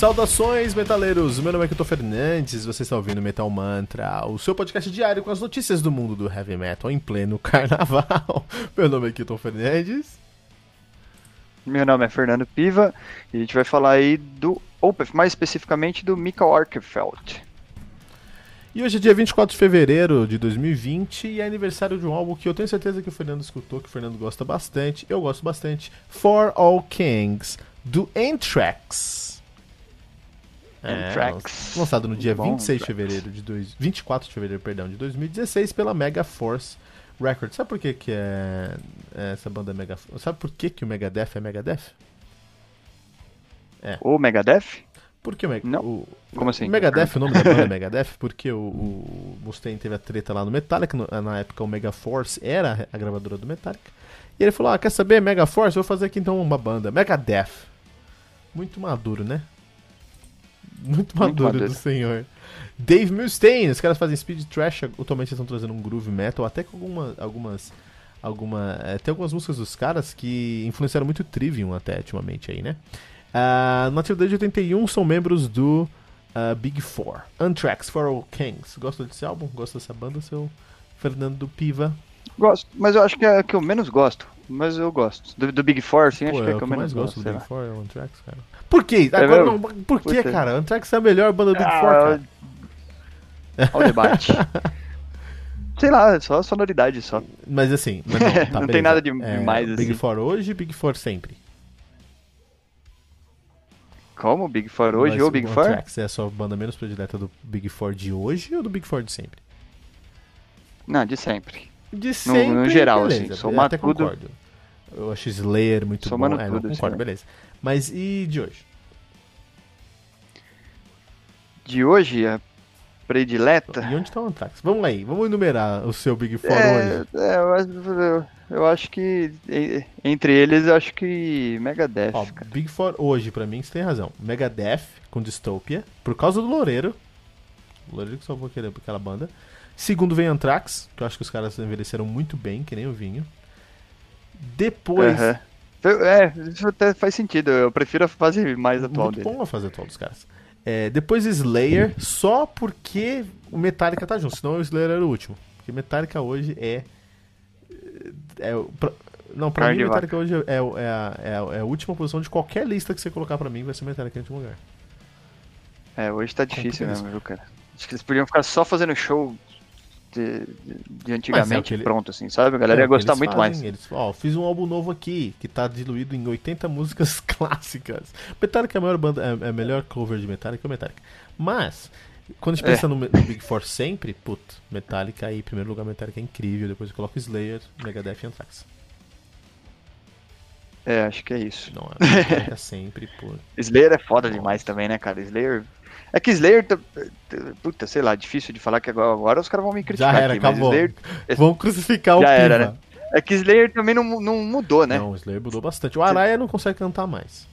Saudações, metaleiros! Meu nome é Kito Fernandes, você está ouvindo Metal Mantra, o seu podcast diário com as notícias do mundo do heavy metal em pleno carnaval. Meu nome é Kito Fernandes. Meu nome é Fernando Piva e a gente vai falar aí do Opeth, mais especificamente do Mikael Arkefeld. E hoje é dia 24 de fevereiro de 2020 e é aniversário de um álbum que eu tenho certeza que o Fernando escutou, que o Fernando gosta bastante, eu gosto bastante, For All Kings, do Anthrax. É, lançado no dia bom, 26 de fevereiro de dois, 24 de fevereiro, perdão, de 2016 pela Mega Force Records. Sabe por que, que é, é essa banda Mega Sabe por que, que o Megadeth é Megadeth? É. O Megadeth? Por que o, Meg Não. o Como assim? O Megadeth, o nome da banda é Megadeth, porque o, o Mustaine teve a treta lá no Metallica, na época o Mega Force era a gravadora do Metallica. E ele falou: "Ah, quer saber Mega Force? Vou fazer aqui então uma banda, Megadeth". Muito maduro, né? Muito maduro, do senhor. Dave Mustaine, os caras fazem speed trash, atualmente estão trazendo um groove metal, até com alguma, algumas. Alguma, é, tem algumas músicas dos caras que influenciaram muito o Trivium até ultimamente aí, né? Uh, na atividade de 81 são membros do uh, Big Four. Anthrax, For All Kings. Gosta desse álbum? Gosta dessa banda, seu Fernando Piva? Gosto, mas eu acho que é a que eu menos gosto. Mas eu gosto. Do, do Big Four, sim, Pô, acho que é, é que eu menos gosto. gosto do Big Four, é o Anthrax, cara. Por quê? É Agora, não, por quê, cara? Anthrax é a melhor banda do Big ah, Four, cara. Olha o debate. Sei lá, só sonoridade só. Mas assim, mas não, tá, não tem nada de é, mais Big assim. Big Four hoje Big Four sempre. Como? Big Four hoje mas ou Big Four? Anthrax é a sua banda menos predileta do Big Four de hoje ou do Big Four de sempre? Não, de sempre. De sempre. No, no geral, assim, beleza, assim. Somar até tudo. concordo. Eu acho Slayer muito Somando bom. É, tudo, não concordo, assim, beleza. Mas e de hoje? De hoje, a predileta. E onde está o Anthrax? Vamos aí, vamos enumerar o seu Big Four é, hoje. É, eu, eu, acho que entre eles, eu acho que Megadeth. Ó, cara. Big Four hoje, pra mim, você tem razão. Megadeth com Dystopia, por causa do Loureiro. O Loureiro que salvou aquela banda. Segundo vem Anthrax, que eu acho que os caras envelheceram muito bem, que nem o vinho. Depois. É, isso até faz sentido. Eu prefiro a fase mais atual muito dele. bom a fase atual dos caras. É, depois Slayer, só porque o Metallica tá junto, senão o Slayer era o último. Porque Metallica hoje é. é, é pra, não, pra mim, Metallica hoje é, é, a, é, é, a, última posição de qualquer lista que você colocar pra mim, vai ser Metallica em último lugar. É, hoje tá difícil mesmo, viu, cara? Acho que eles podiam ficar só fazendo show de, de antigamente é ele... pronto, assim, sabe? A galera é, ia gostar muito fazem, mais. Eles, ó, fiz um álbum novo aqui, que tá diluído em 80 músicas clássicas. Metallica é a, maior banda, é, é a melhor cover de Metallica é o Metallica. Mas, quando a gente pensa é. no, no, Big Four sempre, puto, Metallica aí, primeiro lugar, Metallica é incrível, depois eu coloco Slayer, Megadeth e Anthrax. É, acho que é isso. Não, é sempre, pô. Slayer é foda Nossa. demais também, né, cara? Slayer é que Slayer, puta, sei lá, difícil de falar que agora, agora os caras vão me criticar. Já era, aqui, acabou. Slayer, Vão crucificar o Já era, né? É que Slayer também não, não mudou, né? Não, o Slayer mudou bastante. O Araya não consegue cantar mais.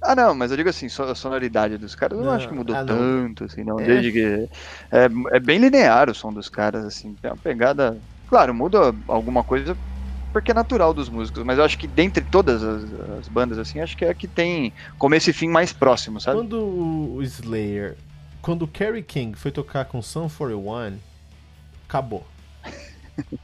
Ah, não, mas eu digo assim, a sonoridade dos caras eu não, acho que mudou ah, tanto, assim, não. É. Desde que. É, é bem linear o som dos caras, assim, tem uma pegada. Claro, muda alguma coisa porque é natural dos músicos, mas eu acho que dentre todas as, as, bandas, assim, acho que é a que tem começo e fim mais próximo, sabe? Quando o Slayer, quando o Kerry King foi tocar com Sun 41, acabou.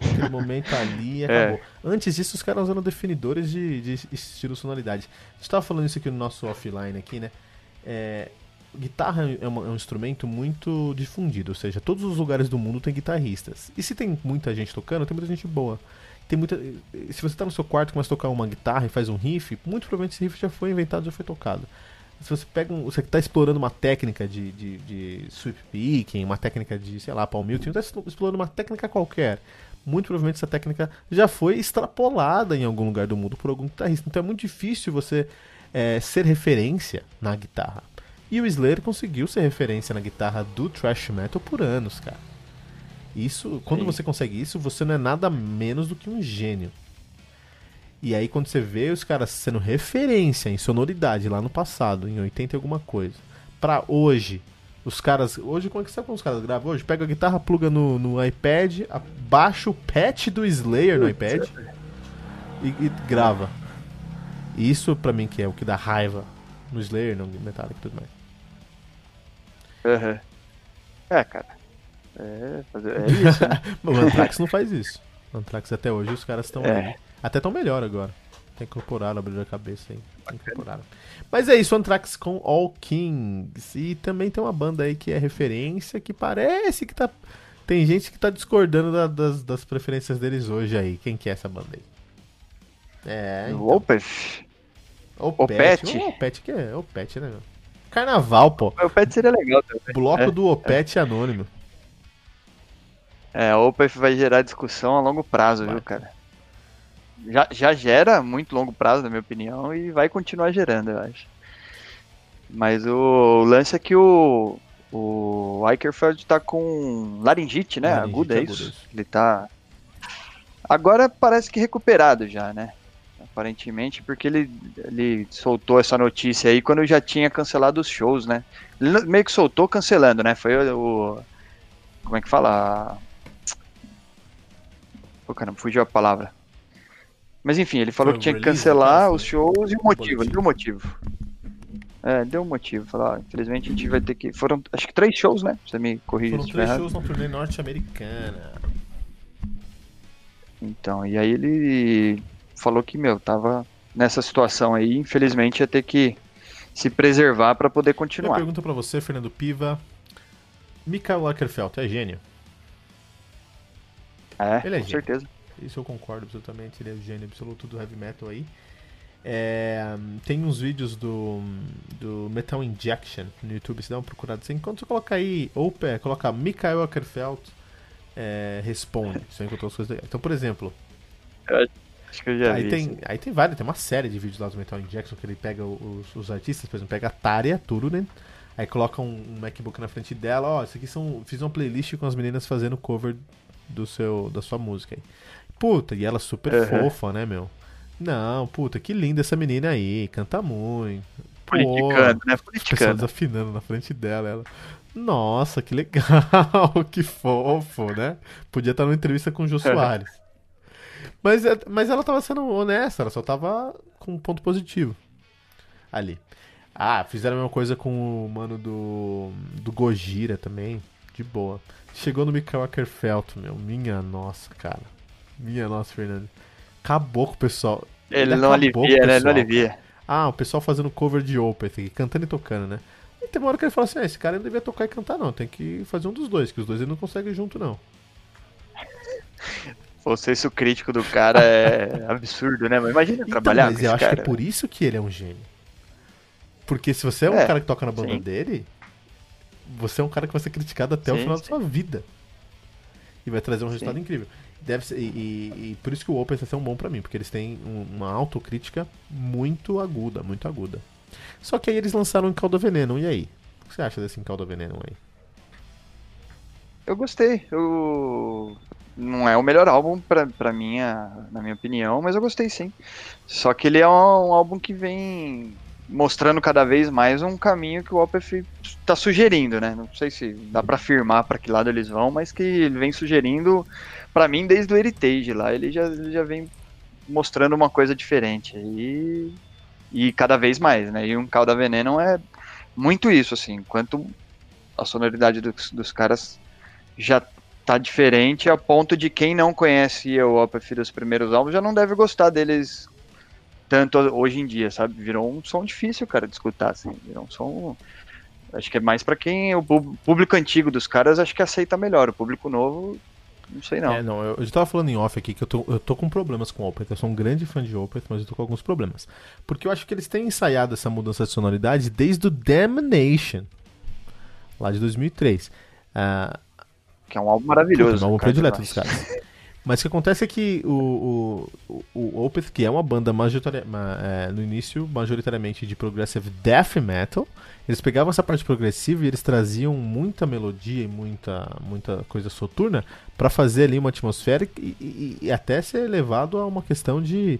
Aquele momento ali é. acabou. É. Antes disso, os caras usaram definidores de, de estilo sonoridade. A gente tava falando isso aqui no nosso offline aqui, né? É, guitarra é, uma, é, um instrumento muito difundido, ou seja, todos os lugares do mundo tem guitarristas. E se tem muita gente tocando, tem muita gente boa. Tem muita. Se você tá no seu quarto e começa a tocar uma guitarra e faz um riff, muito provavelmente esse riff já foi inventado, já foi tocado. Se você pega um, você tá explorando uma técnica de, de, de sweep picking, uma técnica de, sei lá, palm muting, tá explorando uma técnica qualquer. Muito provavelmente essa técnica já foi extrapolada em algum lugar do mundo por algum guitarrista. Então é muito difícil você é, ser referência na guitarra. E o Slayer conseguiu ser referência na guitarra do thrash metal por anos, cara. Isso, quando Sim. você consegue isso, você não é nada menos do que um gênio. E aí quando você vê os caras sendo referência em sonoridade lá no passado, em 80 e alguma coisa, para hoje, os caras. Hoje, como é que sabe como os caras gravam? Hoje pega a guitarra, pluga no, no iPad, abaixa o patch do Slayer no iPad e, e grava. Isso pra mim que é o que dá raiva no Slayer, no Metallic e tudo mais. Uhum. É, cara. É, fazer, é isso. Né? o Anthrax não faz isso. O Anthrax até hoje os caras estão é. Até tão melhor agora. Tem incorporado, abriu a cabeça aí. Incorporaram. Mas é isso, Anthrax com All Kings. E também tem uma banda aí que é referência, que parece que tá. Tem gente que tá discordando da, das, das preferências deles hoje aí. Quem que é essa banda aí? É. Então. Opeth. Opet. O Opet que é. Opet, né, meu? Carnaval, pô. O Opet seria legal também. Bloco é, do Opet é. anônimo. É, o Opeth vai gerar discussão a longo prazo, vai. viu, cara? Já, já gera muito longo prazo, na minha opinião, e vai continuar gerando, eu acho. Mas o, lance é que o, o Eicherfeld tá com laringite, né? Laringite aguda, é isso? Ele tá. Agora parece que recuperado já, né? Aparentemente, porque ele, ele soltou essa notícia aí quando já tinha cancelado os shows, né? Ele meio que soltou cancelando, né? Foi o. Como é que fala? Pô, caramba, fugiu a palavra. Mas enfim, ele falou Foi que tinha que cancelar os shows e o motivo, deu motivo. É, deu um motivo. Falar, infelizmente a gente vai ter que. Foram acho que três shows, né? Você me corrige Foram três shows na turnê norte-americana. Então, e aí ele falou que, meu, tava nessa situação aí, infelizmente ia ter que se preservar para poder continuar. Minha pergunta para você, Fernando Piva. Mikael Lagerfeld é gênio? É, ele é com gênio. certeza. Isso eu concordo absolutamente, ele é o gênio absoluto do heavy metal aí. É, tem uns vídeos do, do Metal Injection no YouTube, se dá uma procurada você colocar aí, ou colocar Mikael Ackerfeld é, responde, você encontrou as coisas legais. Então, por exemplo. Acho que eu já aí vi. Tem, aí tem vários, tem uma série de vídeos lá do Metal Injection que ele pega os, os artistas, por exemplo, pega a Tária Turunen, aí coloca um, um, MacBook na frente dela, ó, isso aqui são. Fiz uma playlist com as meninas fazendo cover do seu, da sua música aí. Puta, e ela super uhum. fofa, né, meu? Não, puta, que linda essa menina aí, canta muito. Politicando, né? Politicando. desafinando na frente dela. Ela, Nossa, que legal, que fofo, né? Podia estar numa entrevista com o Jô Soares. Mas, é, mas ela tava sendo honesta, ela só tava com um ponto positivo ali. Ah, fizeram a mesma coisa com o mano do, do Gojira também, de boa. Chegou no Mikael Ackerfeld, meu, minha nossa, cara. Minha nossa, Fernando. Acabou com o pessoal. Ele, ele não alivia, né? Ele não alivia. Ah, o pessoal fazendo cover de Opeth, cantando e tocando, né? E tem uma hora que ele fala assim: ah, esse cara não devia tocar e cantar, não. Tem que fazer um dos dois, que os dois ele não consegue junto, não. O senso crítico do cara é absurdo, né? Mas imagina então, trabalhar mas com eu acho cara. que é por isso que ele é um gênio. Porque se você é um é, cara que toca na banda sim. dele, você é um cara que vai ser criticado até sim, o final sim. da sua vida. E vai trazer um resultado incrível. Deve ser, e, e, e, por isso que o Open é um bom para mim, porque eles têm um, uma autocrítica muito aguda, muito aguda. Só que aí eles lançaram em Caldo Veneno, e aí? O que você acha desse Caldo Veneno aí? Eu gostei. Eu... Não é o melhor álbum pra, pra minha, na minha opinião, mas eu gostei sim. Só que ele é um, um álbum que vem mostrando cada vez mais um caminho que o Opeth está sugerindo, né? Não sei se dá para afirmar para que lado eles vão, mas que ele vem sugerindo, para mim, desde o Heritage lá, ele já, ele já vem mostrando uma coisa diferente e, e cada vez mais, né? E um Calda Veneno é muito isso, assim, enquanto a sonoridade dos, dos caras já tá diferente a ponto de quem não conhece o Opeth dos primeiros álbuns já não deve gostar deles tanto hoje em dia, sabe? Virou um som difícil, cara, de escutar, assim. Virou um som. Acho que é mais para quem. O público antigo dos caras acho que aceita melhor. O público novo Não sei não. É, não, eu, eu tava falando em off aqui que eu tô, eu tô com problemas com Opeth. Eu sou um grande fã de Opeth, mas eu tô com alguns problemas. Porque eu acho que eles têm ensaiado essa mudança de sonoridade desde o Damnation, lá de 2003. Uh, que é um álbum maravilhoso. É um álbum predileto dos caras. Mas o que acontece é que o, o, o Opeth, que é uma banda é, no início majoritariamente de progressive death metal, eles pegavam essa parte progressiva e eles traziam muita melodia e muita, muita coisa soturna para fazer ali uma atmosfera e, e, e, até ser levado a uma questão de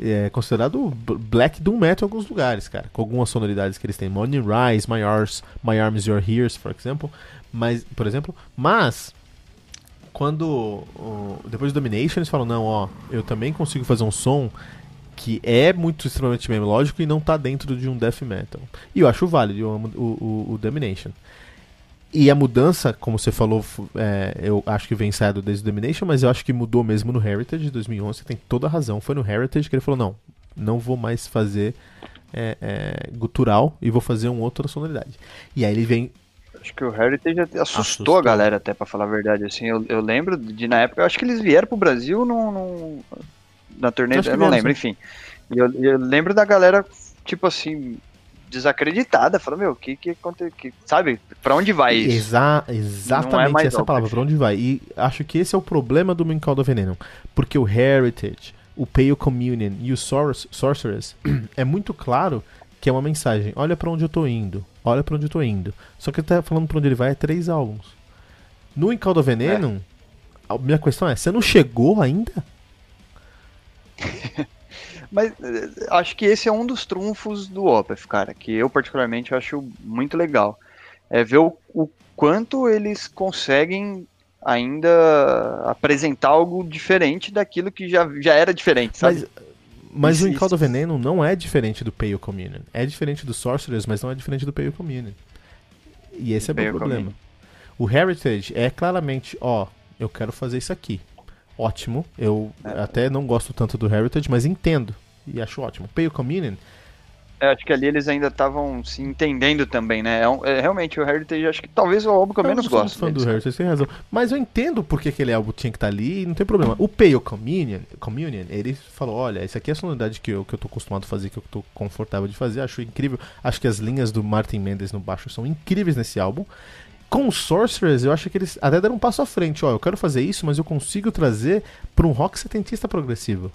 é, considerado black doom metal em alguns lugares, cara, com algumas sonoridades que eles têm, Morning Rise, My Arms, My Arms Your Ears, por exemplo, mas, por exemplo, mas quando depois do Domination eles falam não, ó, eu também consigo fazer um som que é muito extremamente melódico e não tá dentro de um death metal. E eu acho válido, eu amo o, o, o Domination. E a mudança, como você falou, é, eu acho que vem ensaiado desde o Domination, mas eu acho que mudou mesmo no Heritage de 2011. Você tem toda a razão. Foi no Heritage que ele falou: não, não vou mais fazer é, é, gutural e vou fazer uma outra sonoridade. E aí ele vem Acho que o Heritage assustou, assustou. a galera, até, pra falar a verdade. Assim, eu, eu lembro de na época, eu acho que eles vieram pro Brasil num, num na turnê, eu, eu não lembro, enfim. E eu, eu, lembro da galera, tipo assim, desacreditada, falando, meu, o que que aconteceu? Sabe, pra onde vai isso? Exa exatamente é essa palavra, pra onde vai? E acho que esse é o problema do Mincall do Veneno. Porque o Heritage, o Pale Communion e o Sor Sorceress é muito claro que é uma mensagem. Olha para onde eu tô indo. Olha para onde eu tô indo. Só que ele tá falando para onde ele vai é três álbuns. No Encaldo Veneno, é. a minha questão é, você não chegou ainda? Mas eh, acho que esse é um dos trunfos do Opeth, cara, que eu particularmente acho muito legal. É ver o, o quanto eles conseguem ainda apresentar algo diferente daquilo que já, já era diferente, sabe? Mas mas o Encaldo Veneno não é diferente do Pale Communion. É diferente do Sorcerers, mas não é diferente do Pale Communion. E esse é o meu problema. O Heritage é claramente, ó, eu quero fazer isso aqui. Ótimo. Eu é. até não gosto tanto do Heritage, mas entendo. E acho ótimo. Pale Communion é, acho que ali eles ainda estavam se entendendo também, né? É, um, é, realmente o Heritage, acho que talvez o álbum que eu, eu menos gosto. Eu fã do Heritage, tem razão. Mas eu entendo porque aquele álbum tinha que estar tá ali e não tem problema. O Pale Communion, Communion, ele falou: olha, essa aqui é a sonoridade que eu, que eu tô acostumado a fazer, que eu tô confortável de fazer. Acho incrível. Acho que as linhas do Martin Mendes no baixo são incríveis nesse álbum. Com o Sorcerers, eu acho que eles até deram um passo à frente. Ó, eu quero fazer isso, mas eu consigo trazer para um rock setentista progressivo.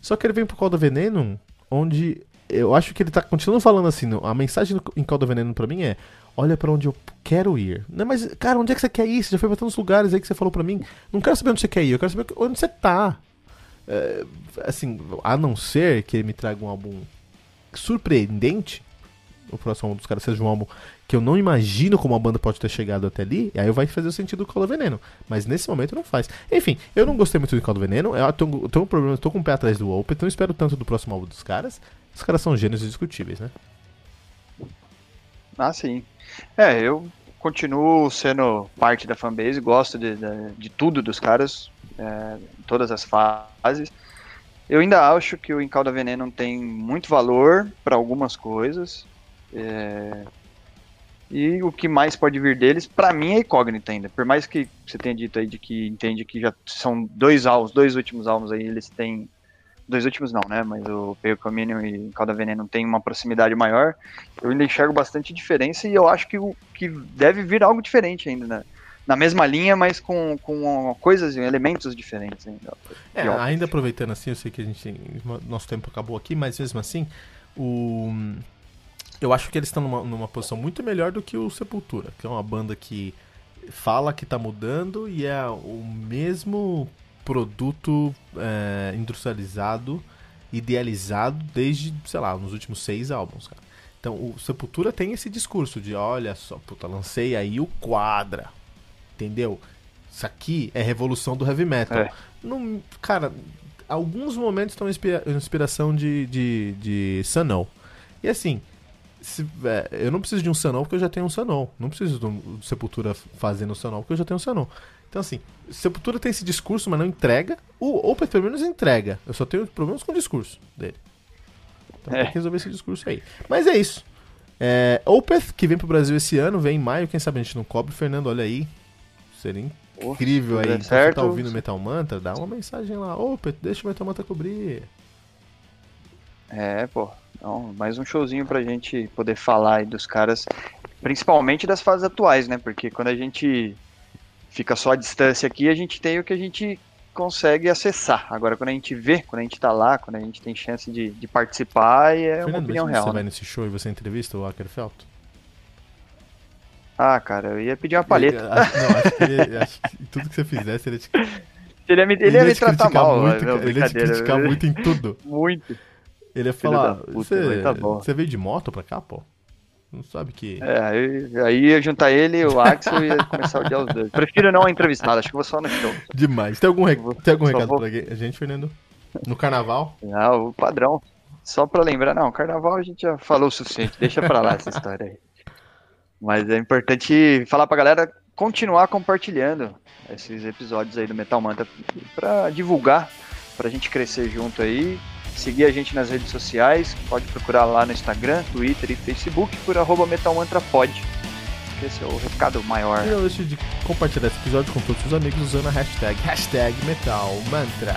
Só que ele vem pro Call do Veneno, onde eu acho que ele tá continuando falando assim, a mensagem em Caldo Veneno pra mim é, olha para onde eu quero ir. Não, mas, cara, onde é que você quer ir? Você já foi pra tantos lugares aí que você falou pra mim. Não quero saber onde você quer ir, eu quero saber onde você tá. É, assim, a não ser que ele me traga um álbum surpreendente, o próximo álbum dos caras seja um álbum que eu não imagino como a banda pode ter chegado até ali, aí vai fazer o sentido do Call Veneno. Mas nesse momento não faz. Enfim, eu não gostei muito do Call Veneno, eu tô um problema, tô com o pé atrás do Open, então espero tanto do próximo álbum dos caras. Os caras são gênios discutíveis, né? Ah, sim. É, eu continuo sendo parte da fanbase, gosto de, de, de tudo dos caras, é, todas as fases. Eu ainda acho que o Encalda Veneno tem muito valor para algumas coisas. É, e o que mais pode vir deles, para mim, é incógnita ainda. Por mais que você tenha dito aí de que entende que já são dois álbuns, dois últimos álbuns aí, eles têm dois últimos não, né? Mas o Pale Communion e Calda Veneno tem uma proximidade maior. Eu ainda enxergo bastante diferença e eu acho que, o, que deve vir algo diferente ainda, né? Na mesma linha, mas com, com coisas, elementos diferentes ainda. É, ainda aproveitando assim, eu sei que a gente. Nosso tempo acabou aqui, mas mesmo assim, o. Eu acho que eles estão numa, numa posição muito melhor do que o Sepultura, que é uma banda que fala que tá mudando e é o mesmo produto é, industrializado, idealizado desde, sei lá, nos últimos seis álbuns, cara. Então o Sepultura tem esse discurso de, olha só, puta, lancei aí o Quadra, entendeu? Isso aqui é revolução do heavy metal. É. Não, cara, alguns momentos estão inspira inspiração de, de, de Sanol. E assim, se, é, eu não preciso de um Sanol porque eu já tenho um Sanol. Não preciso do Sepultura fazendo o Sanol porque eu já tenho um Sanol. Então, assim, Sepultura tem esse discurso, mas não entrega. O Opeth, pelo menos, entrega. Eu só tenho problemas com o discurso dele. Então é. tem que resolver esse discurso aí. Mas é isso. É, Opeth, que vem pro Brasil esse ano, vem em maio. Quem sabe a gente não cobre. Fernando, olha aí. Seria incrível aí. Se você tá ouvindo Metal Mantra, dá uma mensagem lá. Opa, deixa o Metal Mantra cobrir. É, pô. Então, mais um showzinho pra gente poder falar aí dos caras, principalmente das fases atuais, né? Porque quando a gente fica só à distância aqui, a gente tem o que a gente consegue acessar. Agora, quando a gente vê, quando a gente tá lá, quando a gente tem chance de, de participar, é Fernando, uma opinião real. Você né? vai nesse show e você entrevista o Ackerfeld? Ah, cara, eu ia pedir uma. Ele, acho, não, acho que, ele, acho que tudo que você fizesse, ele te... Ele ia me, ele ele ia me tratar mal, muito, Ele ia te criticar muito em tudo. Muito. Ele ia falar, você, tá você veio de moto pra cá, pô? Não sabe que. É, aí, aí ia juntar ele o Axel e ia começar a odiar os dois. Prefiro não entrevistado, acho que vou só no show. Demais. Tem algum, rec... Tem algum recado vou... pra a gente, Fernando? No carnaval? Não, o padrão. Só pra lembrar, não, carnaval a gente já falou o suficiente, deixa pra lá essa história aí. Mas é importante falar pra galera continuar compartilhando esses episódios aí do Metal Manta pra divulgar, pra gente crescer junto aí seguir a gente nas redes sociais, pode procurar lá no Instagram, Twitter e Facebook por arroba metalmantrapod. Esse é o recado maior. E não deixe de compartilhar esse episódio com todos os amigos usando a hashtag, hashtag metalmantra.